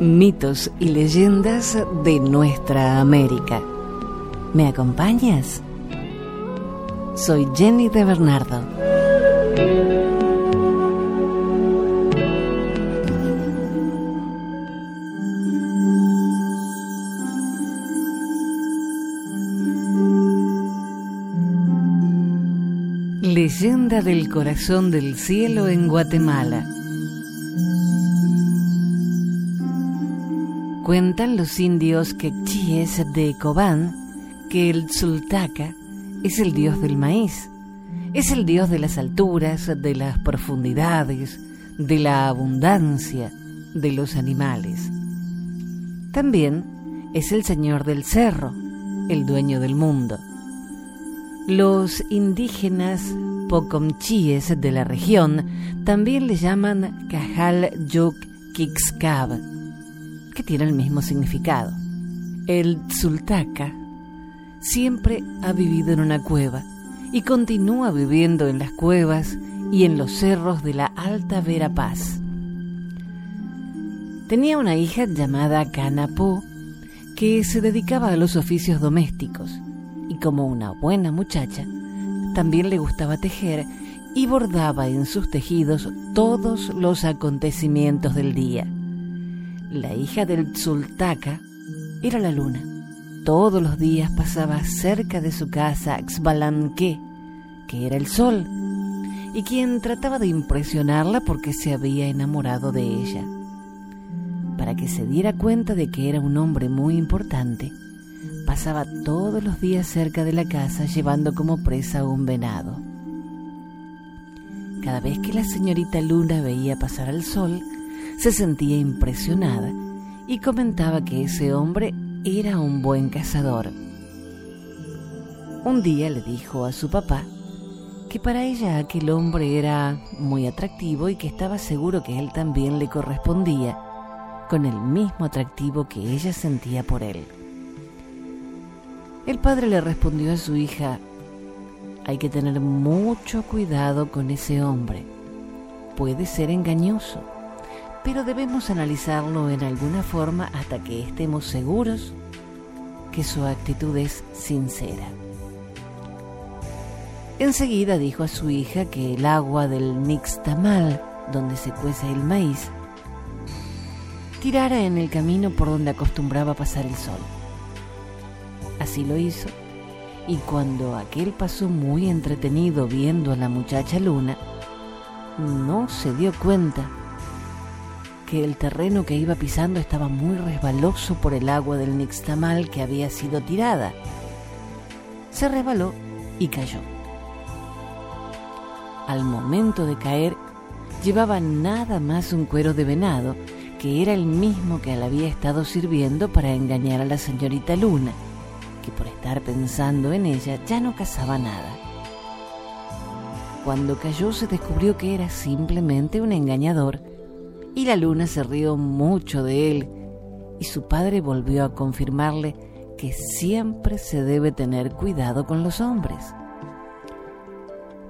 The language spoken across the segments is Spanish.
mitos y leyendas de nuestra América. ¿Me acompañas? Soy Jenny de Bernardo. Leyenda del corazón del cielo en Guatemala. Cuentan los indios quechíes de Cobán que el Tzultaca es el dios del maíz, es el dios de las alturas, de las profundidades, de la abundancia, de los animales. También es el señor del cerro, el dueño del mundo. Los indígenas pocomchíes de la región también le llaman Cajal Yuk Kixkab tiene el mismo significado. El Tzultaca siempre ha vivido en una cueva y continúa viviendo en las cuevas y en los cerros de la Alta Verapaz. Tenía una hija llamada Canapó que se dedicaba a los oficios domésticos y como una buena muchacha, también le gustaba tejer y bordaba en sus tejidos todos los acontecimientos del día. La hija del Tzultaca era la luna. Todos los días pasaba cerca de su casa Xbalanque, que era el sol, y quien trataba de impresionarla porque se había enamorado de ella. Para que se diera cuenta de que era un hombre muy importante, pasaba todos los días cerca de la casa llevando como presa un venado. Cada vez que la señorita Luna veía pasar al sol, se sentía impresionada y comentaba que ese hombre era un buen cazador. Un día le dijo a su papá que para ella aquel hombre era muy atractivo y que estaba seguro que él también le correspondía con el mismo atractivo que ella sentía por él. El padre le respondió a su hija, hay que tener mucho cuidado con ese hombre, puede ser engañoso pero debemos analizarlo en alguna forma hasta que estemos seguros que su actitud es sincera. Enseguida dijo a su hija que el agua del nixtamal, donde se cuece el maíz, tirara en el camino por donde acostumbraba pasar el sol. Así lo hizo, y cuando aquel pasó muy entretenido viendo a la muchacha Luna, no se dio cuenta que el terreno que iba pisando estaba muy resbaloso por el agua del nixtamal que había sido tirada. Se resbaló y cayó. Al momento de caer, llevaba nada más un cuero de venado, que era el mismo que le había estado sirviendo para engañar a la señorita Luna, que por estar pensando en ella ya no cazaba nada. Cuando cayó se descubrió que era simplemente un engañador y la luna se rió mucho de él y su padre volvió a confirmarle que siempre se debe tener cuidado con los hombres.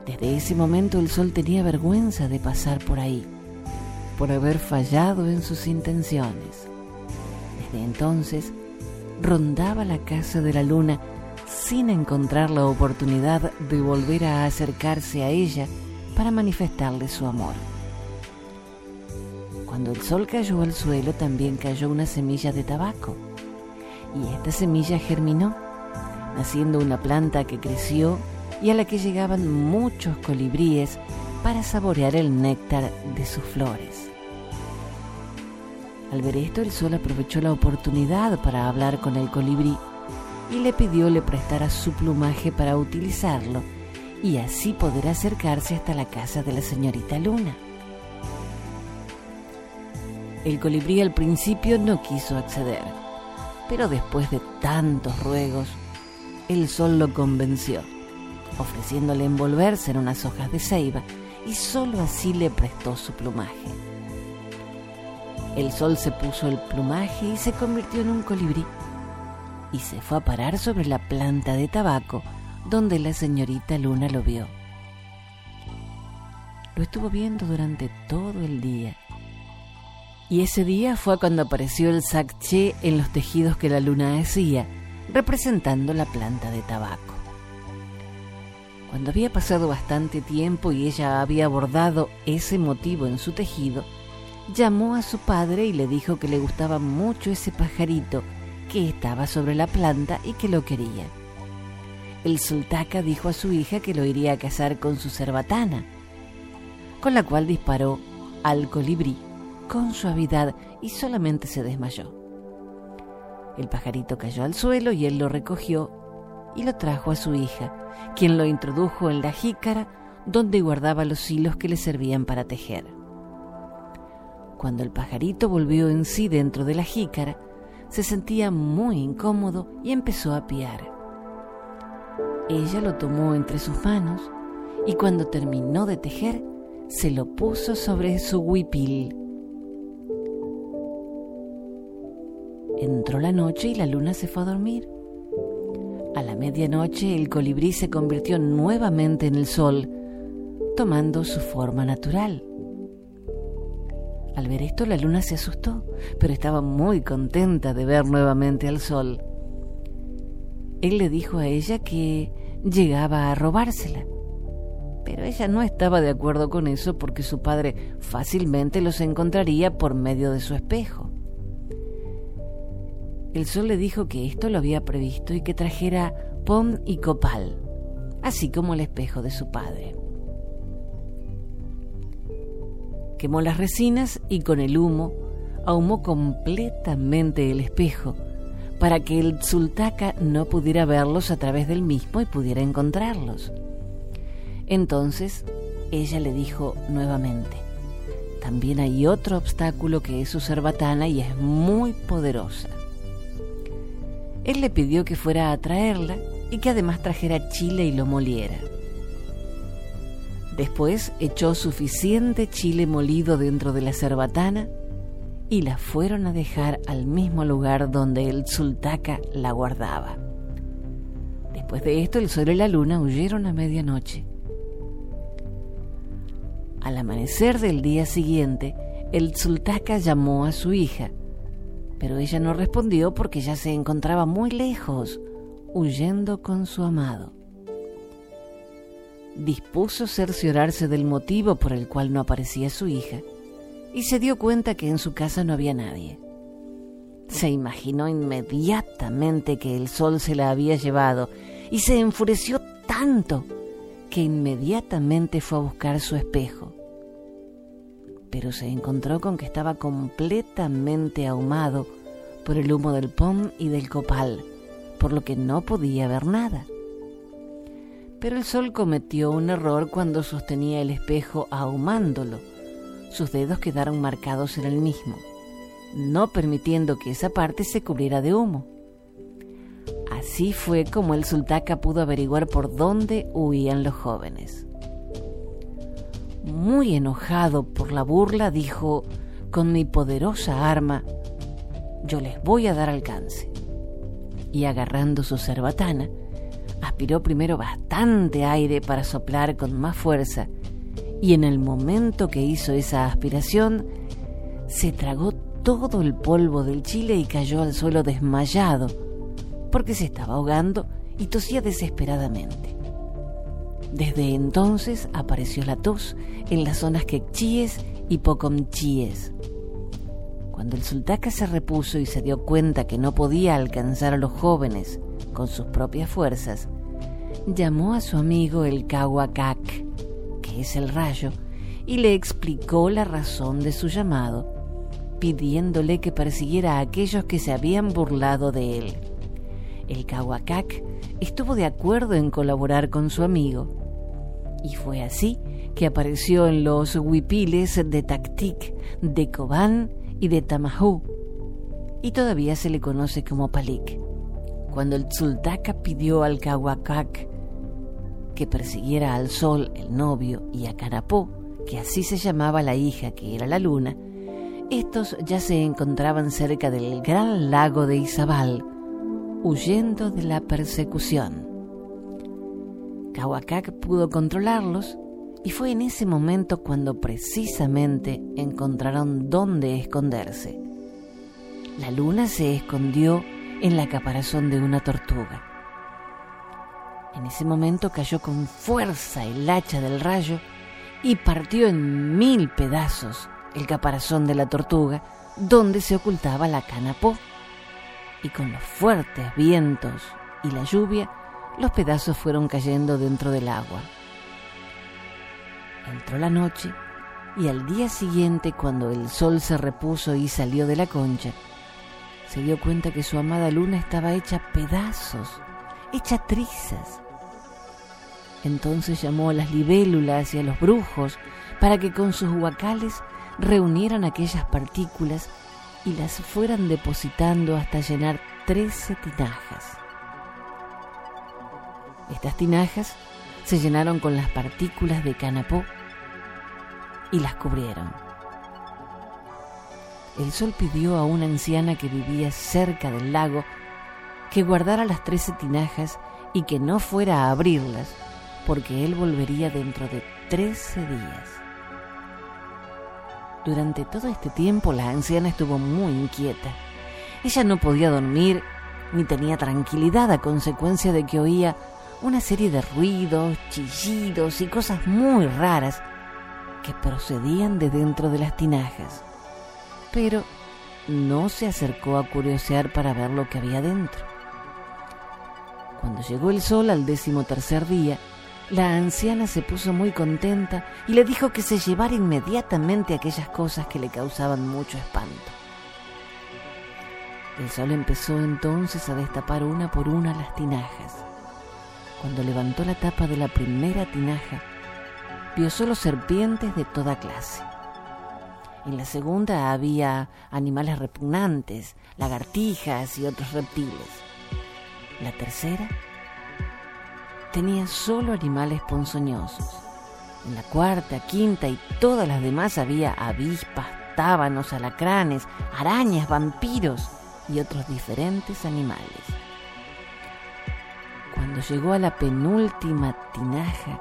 Desde ese momento el sol tenía vergüenza de pasar por ahí, por haber fallado en sus intenciones. Desde entonces rondaba la casa de la luna sin encontrar la oportunidad de volver a acercarse a ella para manifestarle su amor. Cuando el sol cayó al suelo también cayó una semilla de tabaco y esta semilla germinó, naciendo una planta que creció y a la que llegaban muchos colibríes para saborear el néctar de sus flores. Al ver esto, el sol aprovechó la oportunidad para hablar con el colibrí y le pidió le prestara su plumaje para utilizarlo y así poder acercarse hasta la casa de la señorita Luna. El colibrí al principio no quiso acceder, pero después de tantos ruegos, el sol lo convenció, ofreciéndole envolverse en unas hojas de ceiba y sólo así le prestó su plumaje. El sol se puso el plumaje y se convirtió en un colibrí y se fue a parar sobre la planta de tabaco donde la señorita Luna lo vio. Lo estuvo viendo durante todo el día Y ese día fue cuando apareció el sacché en los tejidos que la luna hacía, representando la planta de tabaco. Cuando había pasado bastante tiempo y ella había abordado ese motivo en su tejido, llamó a su padre y le dijo que le gustaba mucho ese pajarito que estaba sobre la planta y que lo quería. El sultaca dijo a su hija que lo iría a casar con su cerbatana, con la cual disparó al colibrí con suavidad y solamente se desmayó. El pajarito cayó al suelo y él lo recogió y lo trajo a su hija, quien lo introdujo en la jícara donde guardaba los hilos que le servían para tejer. Cuando el pajarito volvió en sí dentro de la jícara, se sentía muy incómodo y empezó a piar. Ella lo tomó entre sus manos y cuando terminó de tejer, se lo puso sobre su huipil. Entró la noche y la luna se fue a dormir. A la medianoche el colibrí se convirtió nuevamente en el sol, tomando su forma natural. Al ver esto la luna se asustó, pero estaba muy contenta de ver nuevamente al sol. Él le dijo a ella que llegaba a robársela, pero ella no estaba de acuerdo con eso porque su padre fácilmente los encontraría por medio de su espejo. El sol le dijo que esto lo había previsto y que trajera pom y copal, así como el espejo de su padre. quemó las resinas y con el humo ahumó completamente el espejo para que el sultaca no pudiera verlos a través del mismo y pudiera encontrarlos. Entonces ella le dijo nuevamente, también hay otro obstáculo que es su cerbatana y es muy poderosa. Él le pidió que fuera a traerla y que además trajera chile y lo moliera. Después echó suficiente chile molido dentro de la cerbatana y la fueron a dejar al mismo lugar donde el sultaca la guardaba. Después de esto, el sol y la luna huyeron a medianoche. Al amanecer del día siguiente, el sultaca llamó a su hija, pero ella no respondió porque ya se encontraba muy lejos, huyendo con su amado dispuso cerciorarse del motivo por el cual no aparecía su hija y se dio cuenta que en su casa no había nadie. Se imaginó inmediatamente que el sol se la había llevado y se enfureció tanto que inmediatamente fue a buscar su espejo. Pero se encontró con que estaba completamente ahumado por el humo del pom y del copal, por lo que no podía ver nada. Pero el sol cometió un error cuando sostenía el espejo ahumándolo. Sus dedos quedaron marcados en el mismo, no permitiendo que esa parte se cubriera de humo. Así fue como el sultaca pudo averiguar por dónde huían los jóvenes. Muy enojado por la burla, dijo, con mi poderosa arma, yo les voy a dar alcance. Y agarrando su cerbatana, aspiró primero bastante aire para soplar con más fuerza y en el momento que hizo esa aspiración se tragó todo el polvo del chile y cayó al suelo desmayado porque se estaba ahogando y tosía desesperadamente. Desde entonces apareció la tos en las zonas quechíes y pocomchíes. Cuando el sultaca se repuso y se dio cuenta que no podía alcanzar a los jóvenes con sus propias fuerzas, llamó a su amigo el Kawacac, que es el rayo, y le explicó la razón de su llamado, pidiéndole que persiguiera a aquellos que se habían burlado de él. El Kawacac estuvo de acuerdo en colaborar con su amigo, y fue así que apareció en los huipiles de Tactic, de Cobán y de Tamahú, y todavía se le conoce como Palik. Cuando el Tzultaka pidió al Kawacac que persiguiera al sol, el novio, y a Carapó, que así se llamaba la hija que era la luna, estos ya se encontraban cerca del gran lago de Izabal, huyendo de la persecución. Kawacac pudo controlarlos Y fue en ese momento cuando precisamente encontraron dónde esconderse. La luna se escondió en la caparazón de una tortuga. En ese momento cayó con fuerza el hacha del rayo y partió en mil pedazos el caparazón de la tortuga donde se ocultaba la canapó. Y con los fuertes vientos y la lluvia, los pedazos fueron cayendo dentro del agua. Entró la noche y al día siguiente, cuando el sol se repuso y salió de la concha, se dio cuenta que su amada luna estaba hecha pedazos, hecha trizas. Entonces llamó a las libélulas y a los brujos para que con sus huacales reunieran aquellas partículas y las fueran depositando hasta llenar trece tinajas. Estas tinajas se llenaron con las partículas de canapó y las cubrieron. El sol pidió a una anciana que vivía cerca del lago que guardara las trece tinajas y que no fuera a abrirlas, porque él volvería dentro de trece días. Durante todo este tiempo la anciana estuvo muy inquieta. Ella no podía dormir ni tenía tranquilidad a consecuencia de que oía una serie de ruidos, chillidos y cosas muy raras que procedían de dentro de las tinajas pero no se acercó a curiosear para ver lo que había dentro. Cuando llegó el sol al décimo tercer día, la anciana se puso muy contenta y le dijo que se llevara inmediatamente aquellas cosas que le causaban mucho espanto. El sol empezó entonces a destapar una por una las tinajas. Cuando levantó la tapa de la primera tinaja, vio solo serpientes de toda clase. En la segunda había animales repugnantes, lagartijas y otros reptiles. La tercera tenía solo animales ponzoñosos. En la cuarta, quinta y todas las demás había avispas, tábanos, alacranes, arañas, vampiros y otros diferentes animales. Cuando llegó a la penúltima tinaja,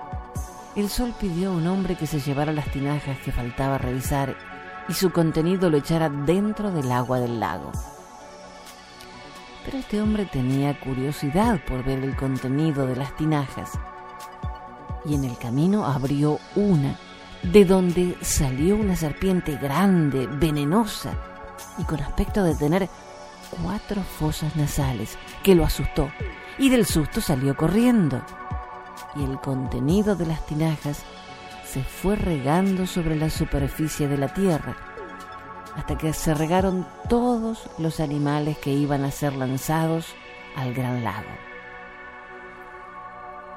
el sol pidió a un hombre que se llevara las tinajas que faltaba revisar y su contenido lo echara dentro del agua del lago. Pero este hombre tenía curiosidad por ver el contenido de las tinajas y en el camino abrió una de donde salió una serpiente grande, venenosa y con aspecto de tener cuatro fosas nasales que lo asustó y del susto salió corriendo. Y el contenido de las tinajas se fue regando sobre la superficie de la tierra, hasta que se regaron todos los animales que iban a ser lanzados al gran lago.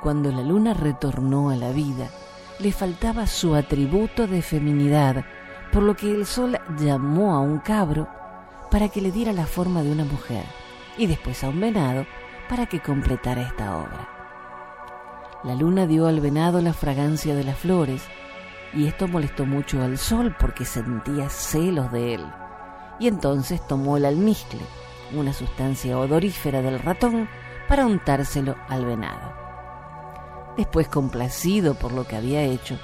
Cuando la luna retornó a la vida, le faltaba su atributo de feminidad, por lo que el sol llamó a un cabro para que le diera la forma de una mujer y después a un venado para que completara esta obra. La luna dio al venado la fragancia de las flores y esto molestó mucho al sol porque sentía celos de él. Y entonces tomó el almizcle, una sustancia odorífera del ratón, para untárselo al venado. Después, complacido por lo que había hecho,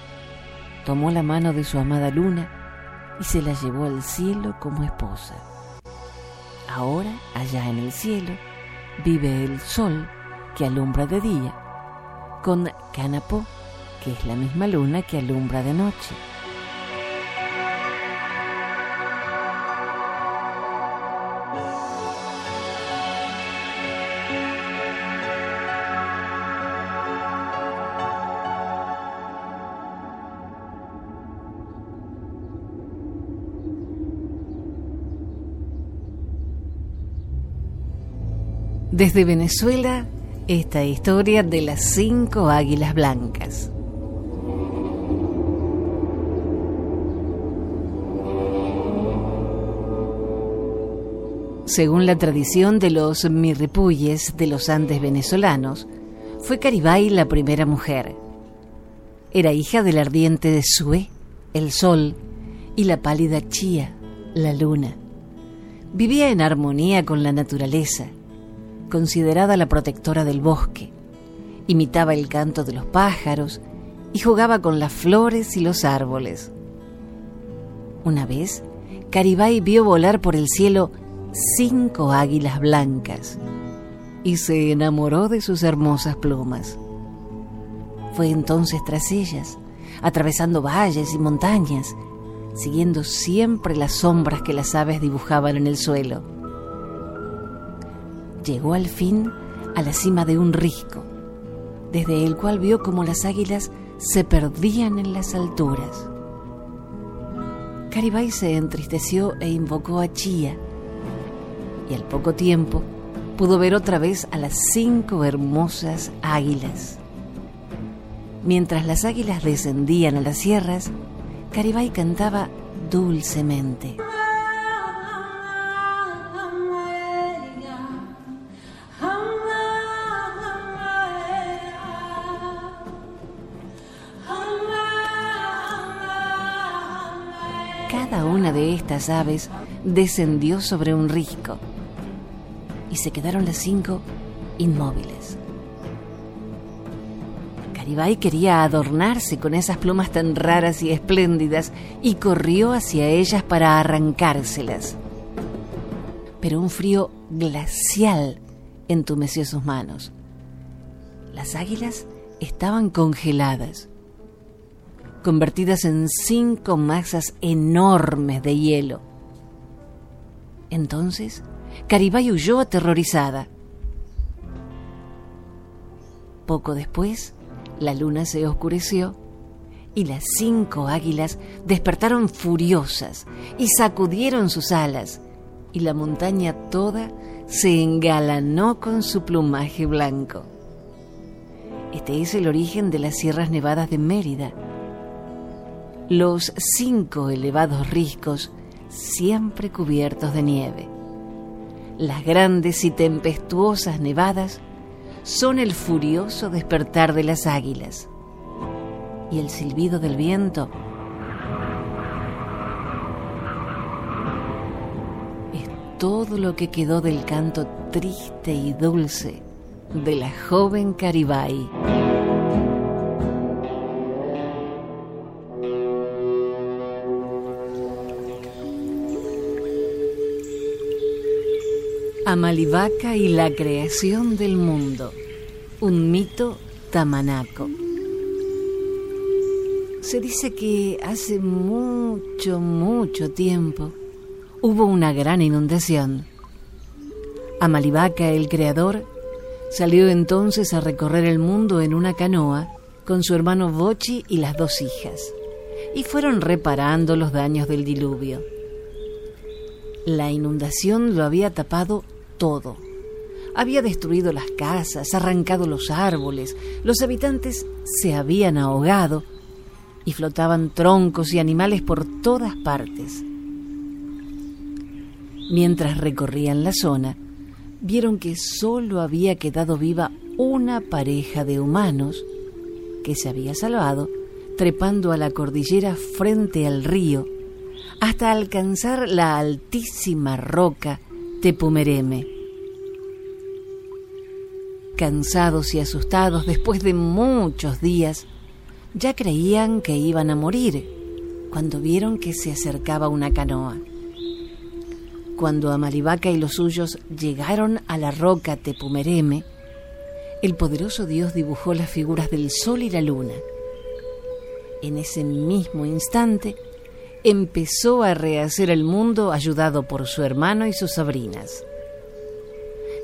tomó la mano de su amada luna y se la llevó al cielo como esposa. Ahora, allá en el cielo, vive el sol que alumbra de día con Canapó, que es la misma luna que alumbra de noche. Desde Venezuela esta historia de las cinco águilas blancas. Según la tradición de los mirripuyes de los Andes venezolanos, fue Caribay la primera mujer. Era hija del ardiente de Sue, el sol, y la pálida Chía, la luna. Vivía en armonía con la naturaleza considerada la protectora del bosque. Imitaba el canto de los pájaros y jugaba con las flores y los árboles. Una vez, Caribay vio volar por el cielo cinco águilas blancas y se enamoró de sus hermosas plumas. Fue entonces tras ellas, atravesando valles y montañas, siguiendo siempre las sombras que las aves dibujaban en el suelo. Llegó al fin a la cima de un risco, desde el cual vio como las águilas se perdían en las alturas. Caribay se entristeció e invocó a Chía, y al poco tiempo pudo ver otra vez a las cinco hermosas águilas. Mientras las águilas descendían a las sierras, Caribay cantaba dulcemente. Cada una de estas aves descendió sobre un risco y se quedaron las cinco inmóviles. Caribay quería adornarse con esas plumas tan raras y espléndidas y corrió hacia ellas para arrancárselas. Pero un frío glacial entumeció sus manos. Las águilas estaban congeladas, convertidas en cinco masas enormes de hielo. Entonces, Caribay huyó aterrorizada. Poco después, la luna se oscureció y las cinco águilas despertaron furiosas y sacudieron sus alas, y la montaña toda se engalanó con su plumaje blanco. Este es el origen de las Sierras Nevadas de Mérida. Los cinco elevados riscos siempre cubiertos de nieve. Las grandes y tempestuosas nevadas son el furioso despertar de las águilas y el silbido del viento es todo lo que quedó del canto triste y dulce de la joven Caribay. Amalivaca y la creación del mundo. Un mito tamanaco. Se dice que hace mucho, mucho tiempo hubo una gran inundación. Amalivaca, el creador, salió entonces a recorrer el mundo en una canoa con su hermano Bochi y las dos hijas, y fueron reparando los daños del diluvio. La inundación lo había tapado todo. Había destruido las casas, arrancado los árboles, los habitantes se habían ahogado y flotaban troncos y animales por todas partes. Mientras recorrían la zona, vieron que solo había quedado viva una pareja de humanos que se había salvado trepando a la cordillera frente al río hasta alcanzar la altísima roca Tepumereme. Cansados y asustados después de muchos días, ya creían que iban a morir cuando vieron que se acercaba una canoa. Cuando Amalivaca y los suyos llegaron a la roca Tepumereme, el poderoso dios dibujó las figuras del sol y la luna. En ese mismo instante, empezó a rehacer el mundo ayudado por su hermano y sus sobrinas.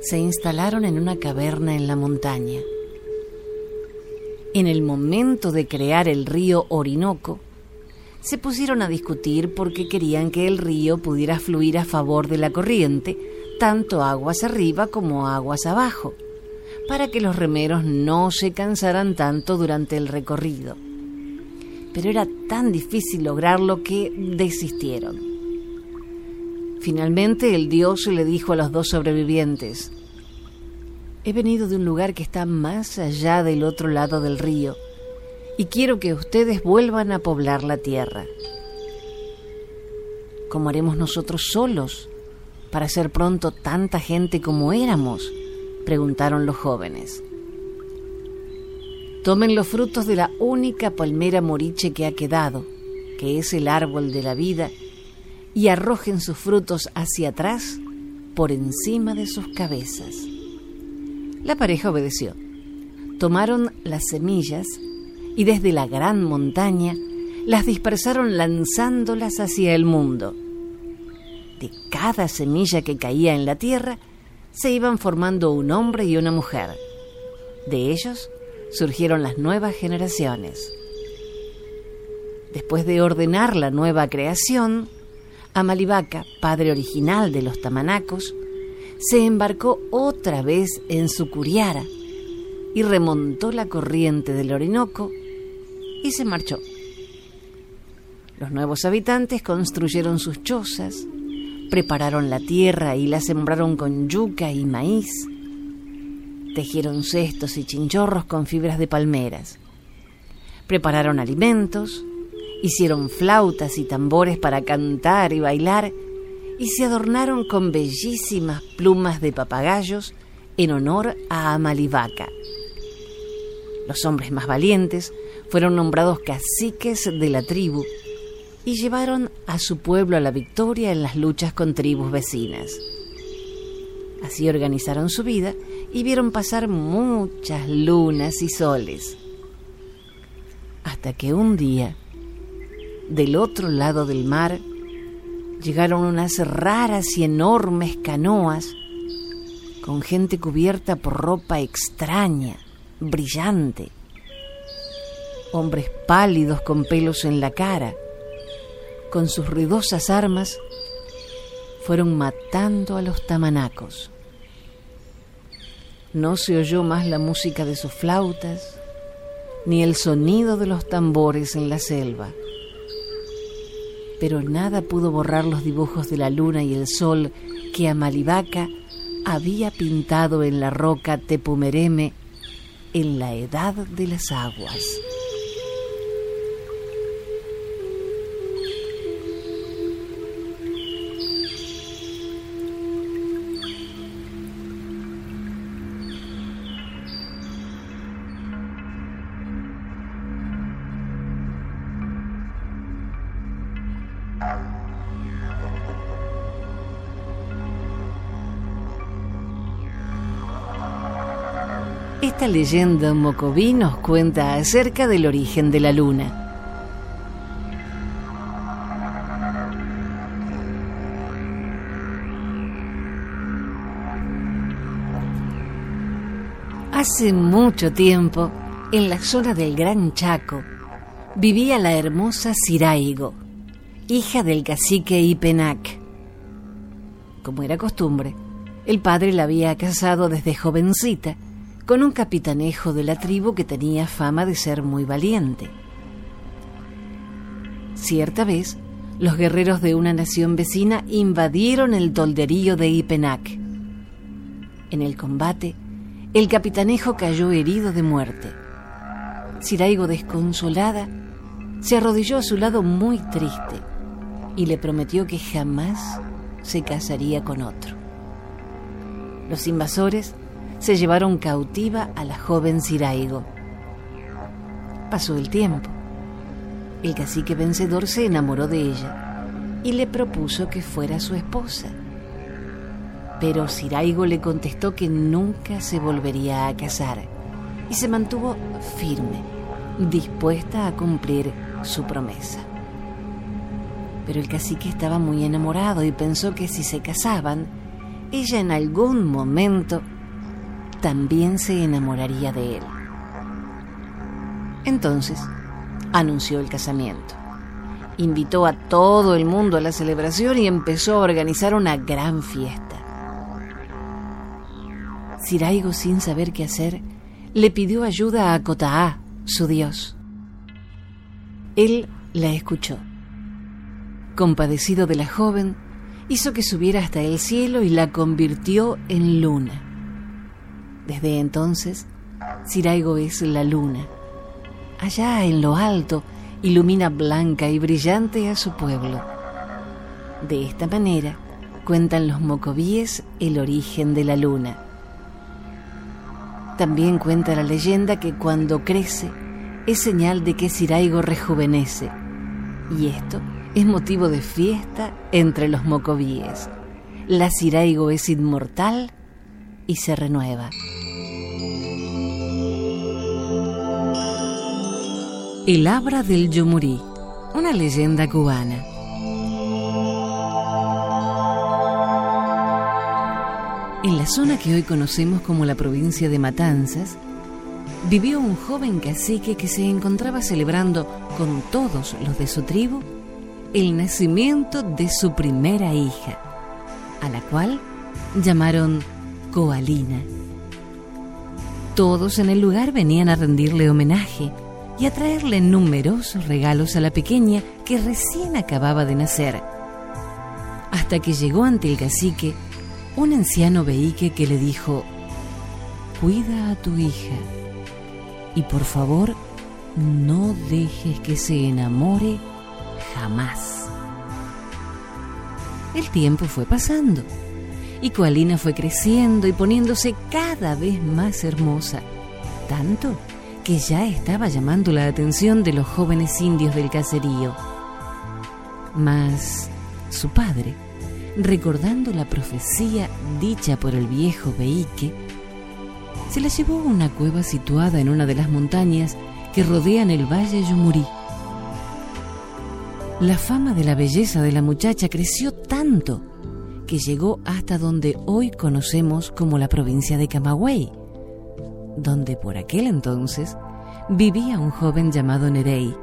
Se instalaron en una caverna en la montaña. En el momento de crear el río Orinoco, se pusieron a discutir porque querían que el río pudiera fluir a favor de la corriente, tanto aguas arriba como aguas abajo, para que los remeros no se cansaran tanto durante el recorrido pero era tan difícil lograrlo que desistieron. Finalmente el dios le dijo a los dos sobrevivientes, he venido de un lugar que está más allá del otro lado del río y quiero que ustedes vuelvan a poblar la tierra. ¿Cómo haremos nosotros solos para ser pronto tanta gente como éramos? preguntaron los jóvenes. Tomen los frutos de la única palmera moriche que ha quedado, que es el árbol de la vida, y arrojen sus frutos hacia atrás por encima de sus cabezas. La pareja obedeció. Tomaron las semillas y desde la gran montaña las dispersaron lanzándolas hacia el mundo. De cada semilla que caía en la tierra se iban formando un hombre y una mujer. De ellos surgieron las nuevas generaciones. Después de ordenar la nueva creación, Amalivaca, padre original de los tamanacos, se embarcó otra vez en su curiara y remontó la corriente del Orinoco y se marchó. Los nuevos habitantes construyeron sus chozas, prepararon la tierra y la sembraron con yuca y maíz, tejieron cestos y chinchorros con fibras de palmeras, prepararon alimentos, hicieron flautas y tambores para cantar y bailar y se adornaron con bellísimas plumas de papagayos en honor a Amalivaca. Los hombres más valientes fueron nombrados caciques de la tribu y llevaron a su pueblo a la victoria en las luchas con tribus vecinas. Así organizaron su vida y vieron pasar muchas lunas y soles. Hasta que un día del otro lado del mar llegaron unas raras y enormes canoas con gente cubierta por ropa extraña, brillante, hombres pálidos con pelos en la cara, con sus ruidosas armas, fueron matando a los tamanacos. No se oyó más la música de sus flautas, ni el sonido de los tambores en la selva pero nada pudo borrar los dibujos de la luna y el sol que Amalivaca había pintado en la roca Tepumereme en la edad de las aguas. Esta leyenda mocoví nos cuenta acerca del origen de la luna. Hace mucho tiempo, en la zona del Gran Chaco, vivía la hermosa Ciraigo, hija del cacique Ipenac. Como era costumbre, el padre la había casado desde jovencita con un capitanejo de la tribu que tenía fama de ser muy valiente. Cierta vez, los guerreros de una nación vecina invadieron el tolderío de Ipenac. En el combate, el capitanejo cayó herido de muerte. Ciraigo, desconsolada, se arrodilló a su lado muy triste y le prometió que jamás se casaría con otro. Los invasores se llevaron cautiva a la joven Ciraigo. Pasó el tiempo. El cacique vencedor se enamoró de ella y le propuso que fuera su esposa. Pero Ciraigo le contestó que nunca se volvería a casar y se mantuvo firme, dispuesta a cumplir su promesa. Pero el cacique estaba muy enamorado y pensó que si se casaban, ella en algún momento también se enamoraría de él. Entonces, anunció el casamiento. Invitó a todo el mundo a la celebración y empezó a organizar una gran fiesta. Ciraigo, sin saber qué hacer, le pidió ayuda a Cotaá, su dios. Él la escuchó. Compadecido de la joven, hizo que subiera hasta el cielo y la convirtió en luna. Desde entonces, Ciraigo es la luna. Allá en lo alto, ilumina blanca y brillante a su pueblo. De esta manera, cuentan los mocovíes el origen de la luna. También cuenta la leyenda que cuando crece es señal de que Siraigo rejuvenece, y esto es motivo de fiesta entre los mocovíes. La Siraigo es inmortal y se renueva. El Abra del Yumurí, una leyenda cubana. En la zona que hoy conocemos como la provincia de Matanzas, vivió un joven cacique que se encontraba celebrando con todos los de su tribu el nacimiento de su primera hija, a la cual llamaron Coalina. Todos en el lugar venían a rendirle homenaje y a traerle numerosos regalos a la pequeña que recién acababa de nacer. Hasta que llegó ante el cacique un anciano veíque que le dijo, Cuida a tu hija y por favor no dejes que se enamore jamás. El tiempo fue pasando y Coalina fue creciendo y poniéndose cada vez más hermosa, tanto que ya estaba llamando la atención de los jóvenes indios del caserío. Mas su padre, recordando la profecía dicha por el viejo Beike, se la llevó a una cueva situada en una de las montañas que rodean el valle Yumurí. La fama de la belleza de la muchacha creció tanto que llegó hasta donde hoy conocemos como la provincia de Camagüey, donde por aquel entonces vivía un joven llamado Nerey,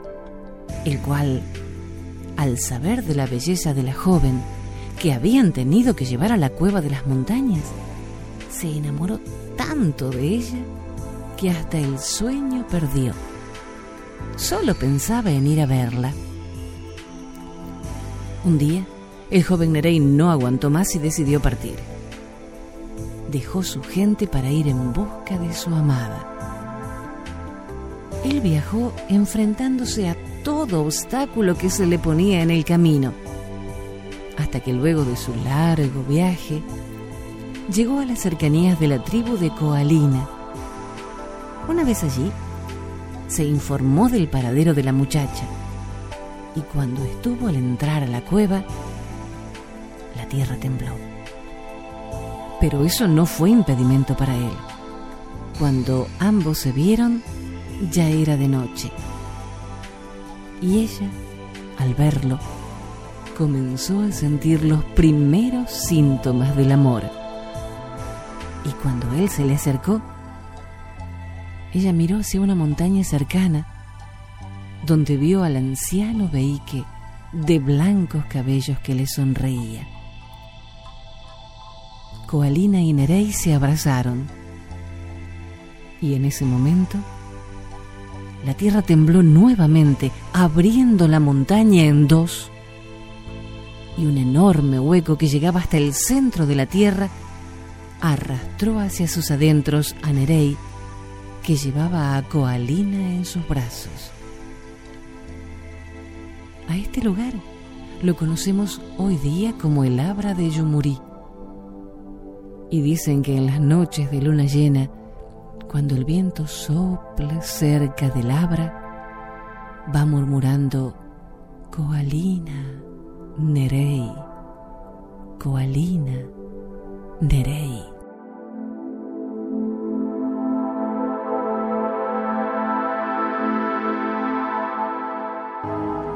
el cual, al saber de la belleza de la joven que habían tenido que llevar a la cueva de las montañas, se enamoró tanto de ella que hasta el sueño perdió. Solo pensaba en ir a verla. Un día, el joven Nerey no aguantó más y decidió partir. Dejó su gente para ir en busca de su amada. Él viajó enfrentándose a todo obstáculo que se le ponía en el camino, hasta que luego de su largo viaje llegó a las cercanías de la tribu de Coalina. Una vez allí, se informó del paradero de la muchacha y cuando estuvo al entrar a la cueva, la tierra tembló. Pero eso no fue impedimento para él. Cuando ambos se vieron, ya era de noche. Y ella, al verlo, comenzó a sentir los primeros síntomas del amor. Y cuando él se le acercó, ella miró hacia una montaña cercana, donde vio al anciano Beique de blancos cabellos que le sonreía. Coalina y Nerey se abrazaron, y en ese momento la tierra tembló nuevamente, abriendo la montaña en dos, y un enorme hueco que llegaba hasta el centro de la tierra arrastró hacia sus adentros a Nerey, que llevaba a Coalina en sus brazos. A este lugar lo conocemos hoy día como el Abra de Yumurí. Y dicen que en las noches de luna llena, cuando el viento sopla cerca del Abra, va murmurando Coalina, Nerey, Coalina, Nerey.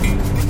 Thank you.